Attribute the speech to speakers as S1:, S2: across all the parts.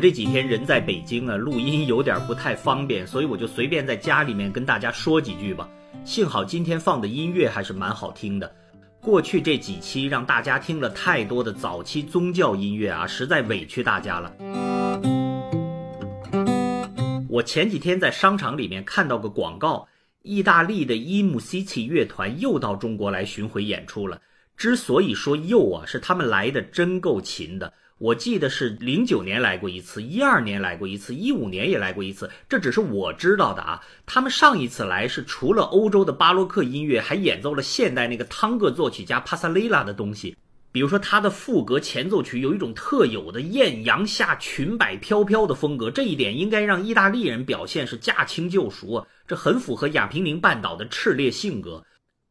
S1: 这几天人在北京啊，录音有点不太方便，所以我就随便在家里面跟大家说几句吧。幸好今天放的音乐还是蛮好听的。过去这几期让大家听了太多的早期宗教音乐啊，实在委屈大家了。我前几天在商场里面看到个广告，意大利的伊姆西奇乐团又到中国来巡回演出了。之所以说又啊，是他们来的真够勤的。我记得是零九年来过一次，一二年来过一次，一五年也来过一次。这只是我知道的啊。他们上一次来是除了欧洲的巴洛克音乐，还演奏了现代那个汤戈作曲家帕萨雷拉的东西。比如说他的赋格前奏曲有一种特有的艳阳下裙摆飘飘的风格，这一点应该让意大利人表现是驾轻就熟啊。这很符合亚平宁半岛的炽烈性格。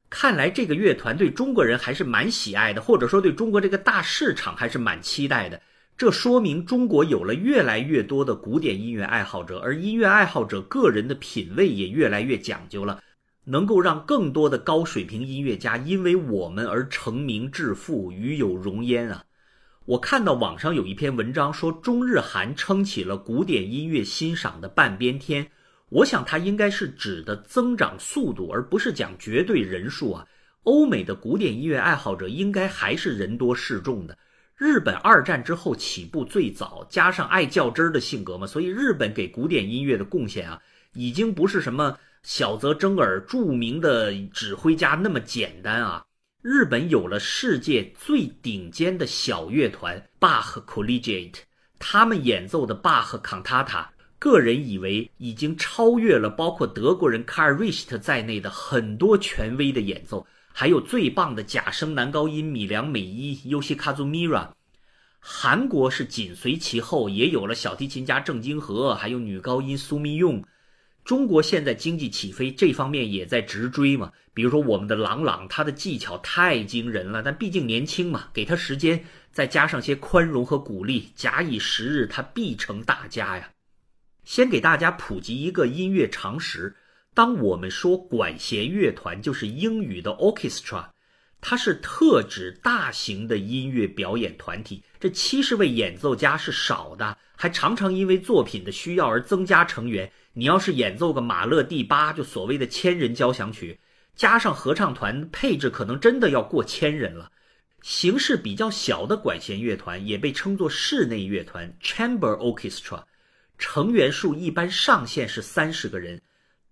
S1: 看来这个乐团对中国人还是蛮喜爱的，或者说对中国这个大市场还是蛮期待的。这说明中国有了越来越多的古典音乐爱好者，而音乐爱好者个人的品味也越来越讲究了，能够让更多的高水平音乐家因为我们而成名致富，与有荣焉啊！我看到网上有一篇文章说，中日韩撑起了古典音乐欣赏的半边天。我想，它应该是指的增长速度，而不是讲绝对人数啊。欧美的古典音乐爱好者应该还是人多势众的。日本二战之后起步最早，加上爱较真儿的性格嘛，所以日本给古典音乐的贡献啊，已经不是什么小泽征尔著名的指挥家那么简单啊。日本有了世界最顶尖的小乐团 Bach Collegiate，他们演奏的 Bach Cantata。个人以为已经超越了包括德国人卡尔瑞希特在内的很多权威的演奏，还有最棒的假声男高音米良美依、尤西卡祖米拉。韩国是紧随其后，也有了小提琴家郑京和，还有女高音苏密用。中国现在经济起飞，这方面也在直追嘛。比如说我们的郎朗，他的技巧太惊人了，但毕竟年轻嘛，给他时间，再加上些宽容和鼓励，假以时日，他必成大家呀。先给大家普及一个音乐常识：当我们说管弦乐团，就是英语的 orchestra，它是特指大型的音乐表演团体。这七十位演奏家是少的，还常常因为作品的需要而增加成员。你要是演奏个马勒第八，就所谓的千人交响曲，加上合唱团，配置可能真的要过千人了。形式比较小的管弦乐团也被称作室内乐团 （chamber orchestra）。成员数一般上限是三十个人，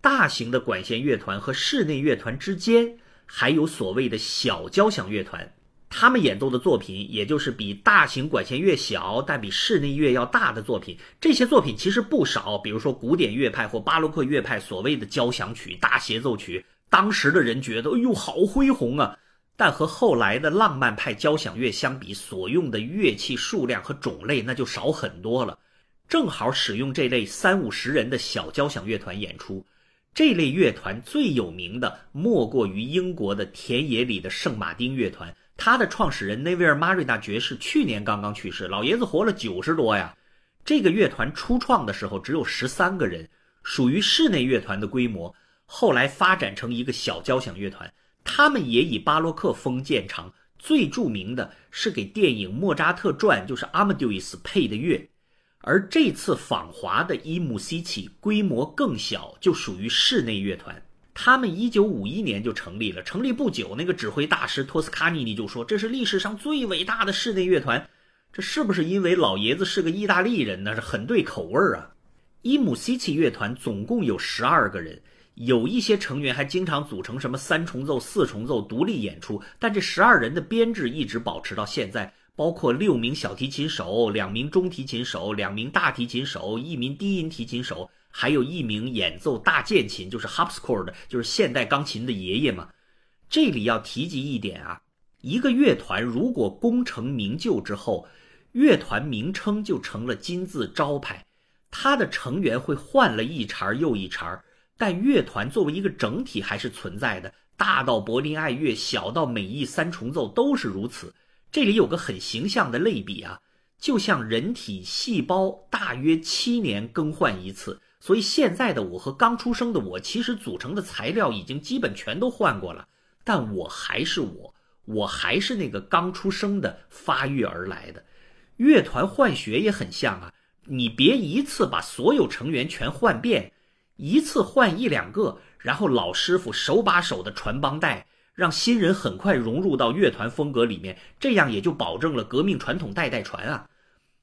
S1: 大型的管弦乐团和室内乐团之间还有所谓的小交响乐团，他们演奏的作品也就是比大型管弦乐小但比室内乐要大的作品。这些作品其实不少，比如说古典乐派或巴洛克乐派所谓的交响曲、大协奏曲，当时的人觉得哎呦好恢宏啊，但和后来的浪漫派交响乐相比，所用的乐器数量和种类那就少很多了。正好使用这类三五十人的小交响乐团演出，这类乐团最有名的莫过于英国的田野里的圣马丁乐团。他的创始人内维尔·马瑞纳爵士去年刚刚去世，老爷子活了九十多呀。这个乐团初创的时候只有十三个人，属于室内乐团的规模。后来发展成一个小交响乐团，他们也以巴洛克风见长。最著名的是给电影《莫扎特传》就是阿莫杜伊斯配的乐。而这次访华的伊姆西奇规模更小，就属于室内乐团。他们一九五一年就成立了，成立不久，那个指挥大师托斯卡尼尼就说：“这是历史上最伟大的室内乐团。”这是不是因为老爷子是个意大利人呢？是很对口味儿啊！伊姆西奇乐团总共有十二个人，有一些成员还经常组成什么三重奏、四重奏独立演出，但这十二人的编制一直保持到现在。包括六名小提琴手、两名中提琴手、两名大提琴手、一名低音提琴手，还有一名演奏大键琴，就是 harpsichord，就是现代钢琴的爷爷嘛。这里要提及一点啊，一个乐团如果功成名就之后，乐团名称就成了金字招牌，它的成员会换了一茬又一茬，但乐团作为一个整体还是存在的。大到柏林爱乐，小到美意三重奏，都是如此。这里有个很形象的类比啊，就像人体细胞大约七年更换一次，所以现在的我和刚出生的我其实组成的材料已经基本全都换过了，但我还是我，我还是那个刚出生的发育而来的。乐团换血也很像啊，你别一次把所有成员全换遍，一次换一两个，然后老师傅手把手的传帮带，让新人很快融入到乐团风格里面，这样也就保证了革命传统代代传啊。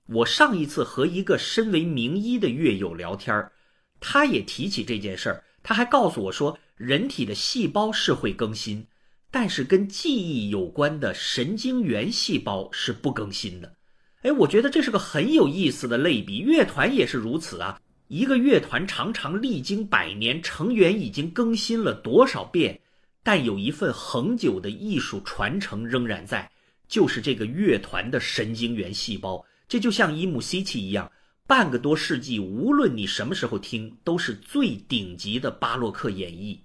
S1: 我上一次和一个身为名医的乐友聊天他也提起这件事儿，他还告诉我说，人体的细胞是会更新，但是跟记忆有关的神经元细胞是不更新的。哎，我觉得这是个很有意思的类比，乐团也是如此啊。一个乐团常常历经百年，成员已经更新了多少遍，但有一份恒久的艺术传承仍然在，就是这个乐团的神经元细胞。这就像伊姆西奇一样，半个多世纪，无论你什么时候听，都是最顶级的巴洛克演绎。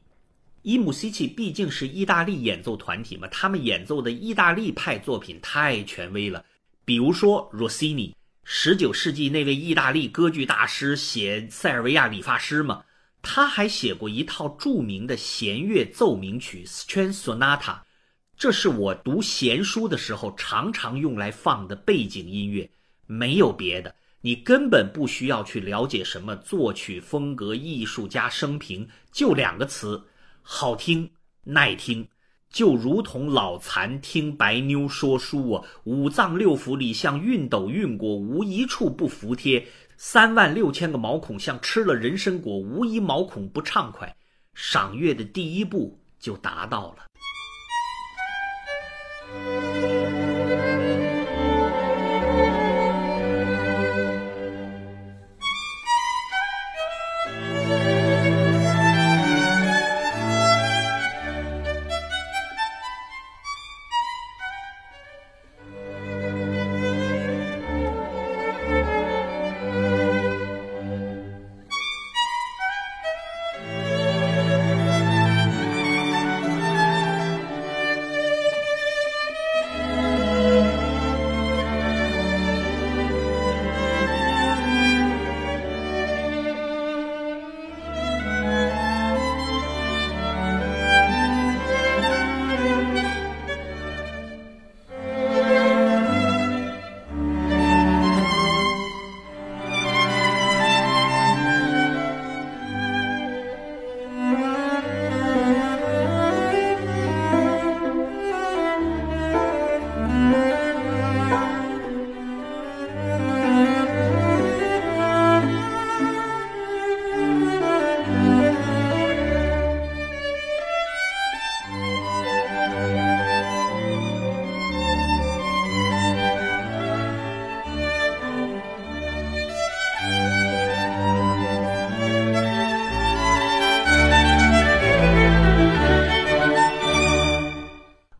S1: 伊姆西奇毕竟是意大利演奏团体嘛，他们演奏的意大利派作品太权威了。比如说罗西尼，十九世纪那位意大利歌剧大师，写《塞尔维亚理发师》嘛，他还写过一套著名的弦乐奏鸣曲《String Sonata》，这是我读弦书的时候常常用来放的背景音乐。没有别的，你根本不需要去了解什么作曲风格、艺术家生平，就两个词：好听、耐听。就如同老残听白妞说书啊，五脏六腑里像熨斗熨过，无一处不服帖；三万六千个毛孔像吃了人参果，无一毛孔不畅快。赏月的第一步就达到了。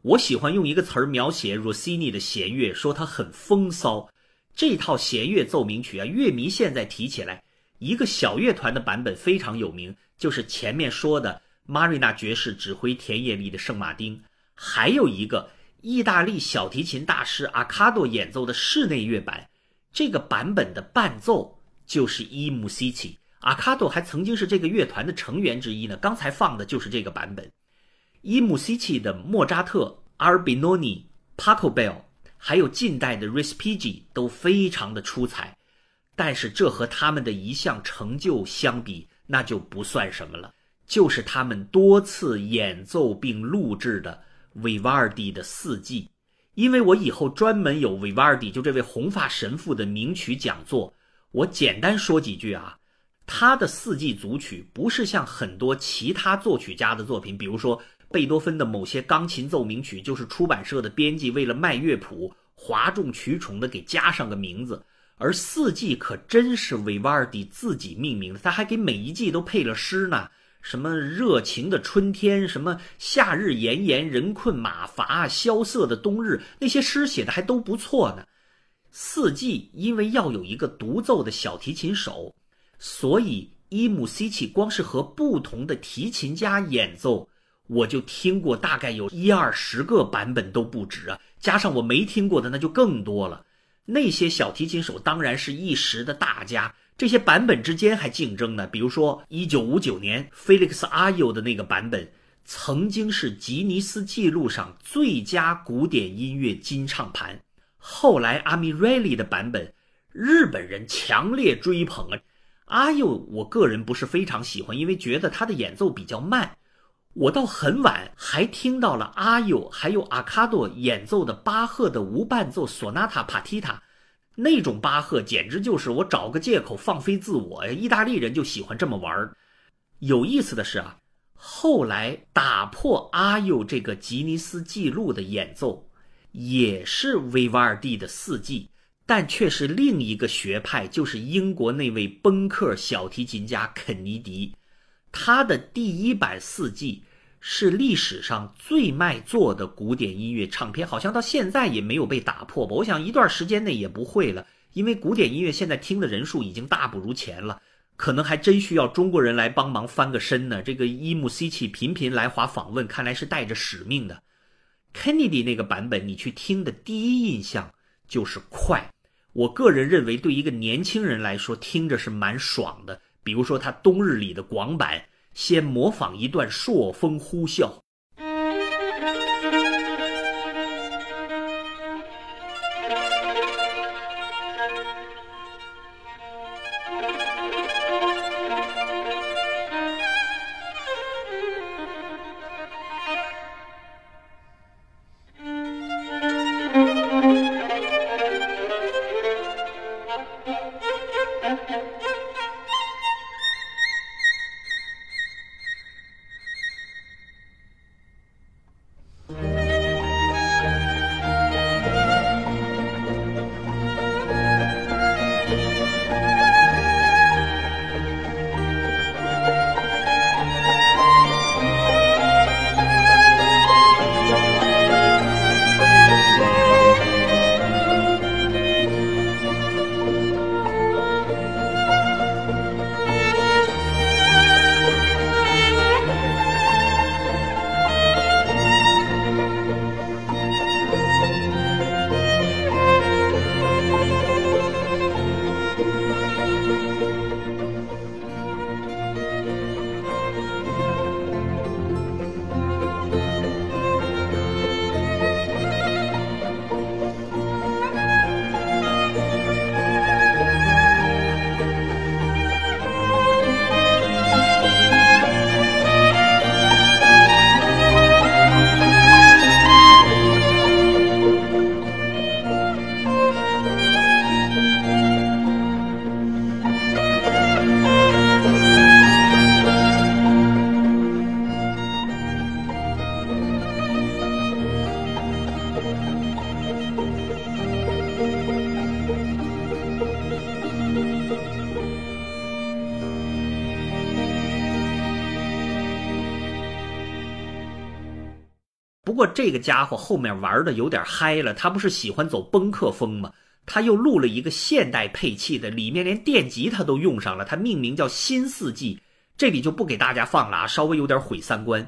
S1: 我喜欢用一个词儿描写 Rossini 的弦乐，说它很风骚。这套弦乐奏鸣曲啊，乐迷现在提起来，一个小乐团的版本非常有名，就是前面说的 Marina 爵士指挥田野里的圣马丁，还有一个意大利小提琴大师阿卡多演奏的室内乐版。这个版本的伴奏就是伊姆西奇，阿卡多还曾经是这个乐团的成员之一呢。刚才放的就是这个版本。伊姆西奇的莫扎特、阿尔比诺尼、帕克贝尔，还有近代的 Respighi 都非常的出彩，但是这和他们的一项成就相比，那就不算什么了。就是他们多次演奏并录制的维瓦尔第的四季，因为我以后专门有维瓦尔第就这位红发神父的名曲讲座，我简单说几句啊。他的四季组曲不是像很多其他作曲家的作品，比如说。贝多芬的某些钢琴奏鸣曲，就是出版社的编辑为了卖乐谱，哗众取宠的给加上个名字。而四季可真是维瓦尔第自己命名的，他还给每一季都配了诗呢。什么热情的春天，什么夏日炎炎，人困马乏，萧瑟的冬日，那些诗写的还都不错呢。四季因为要有一个独奏的小提琴手，所以伊姆西奇光是和不同的提琴家演奏。我就听过大概有一二十个版本都不止啊，加上我没听过的那就更多了。那些小提琴手当然是一时的大家，这些版本之间还竞争呢。比如说，一九五九年菲利克斯阿尤的那个版本，曾经是吉尼斯纪录上最佳古典音乐金唱盘。后来阿米瑞利的版本，日本人强烈追捧啊。阿佑，我个人不是非常喜欢，因为觉得他的演奏比较慢。我到很晚还听到了阿佑还有阿卡多演奏的巴赫的无伴奏索纳塔帕提塔，那种巴赫简直就是我找个借口放飞自我！意大利人就喜欢这么玩儿有意思的是啊，后来打破阿佑这个吉尼斯纪录的演奏，也是维瓦尔第的四季，但却是另一个学派，就是英国那位崩克小提琴家肯尼迪。他的第一版四季是历史上最卖座的古典音乐唱片，好像到现在也没有被打破吧？我想一段时间内也不会了，因为古典音乐现在听的人数已经大不如前了，可能还真需要中国人来帮忙翻个身呢。这个伊姆西奇频频来华访问，看来是带着使命的。Kennedy 那个版本，你去听的第一印象就是快，我个人认为对一个年轻人来说听着是蛮爽的。比如说，他冬日里的广版，先模仿一段朔风呼啸。不过这个家伙后面玩的有点嗨了，他不是喜欢走崩克风吗？他又录了一个现代配器的，里面连电吉他都用上了，他命名叫《新四季》，这里就不给大家放了啊，稍微有点毁三观。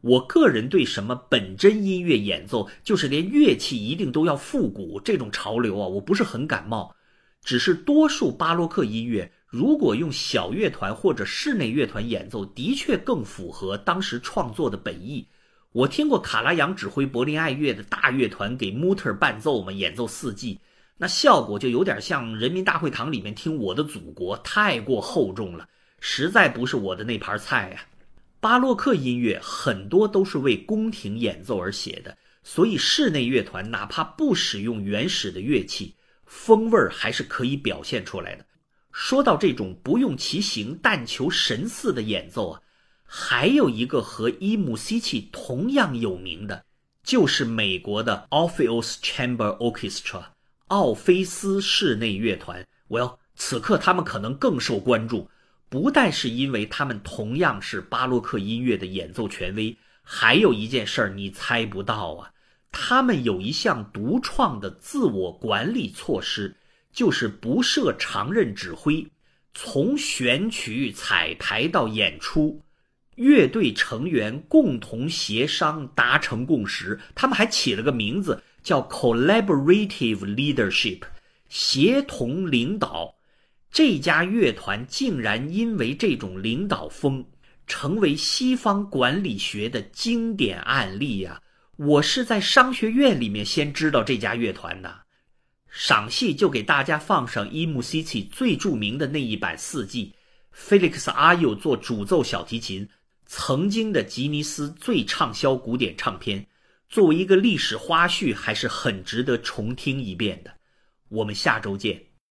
S1: 我个人对什么本真音乐演奏，就是连乐器一定都要复古这种潮流啊，我不是很感冒。只是多数巴洛克音乐，如果用小乐团或者室内乐团演奏，的确更符合当时创作的本意。我听过卡拉扬指挥柏林爱乐的大乐团给穆特伴奏嘛，演奏四季，那效果就有点像人民大会堂里面听《我的祖国》，太过厚重了，实在不是我的那盘菜呀。巴洛克音乐很多都是为宫廷演奏而写的，所以室内乐团哪怕不使用原始的乐器，风味儿还是可以表现出来的。说到这种不用其形但求神似的演奏啊。还有一个和伊姆西奇同样有名的，就是美国的 Orpheus Chamber Orchestra 奥菲斯室内乐团。Well，此刻他们可能更受关注，不但是因为他们同样是巴洛克音乐的演奏权威，还有一件事儿你猜不到啊，他们有一项独创的自我管理措施，就是不设常任指挥，从选曲、彩排到演出。乐队成员共同协商达成共识，他们还起了个名字叫 “collaborative leadership”，协同领导。这家乐团竟然因为这种领导风，成为西方管理学的经典案例呀！我是在商学院里面先知道这家乐团的。赏析就给大家放上伊姆西奇最著名的那一版四季，菲利克斯阿尤做主奏小提琴，曾经的吉尼斯最畅销古典唱片。作为一个历史花絮，还是很值得重听一遍的。我们下周见。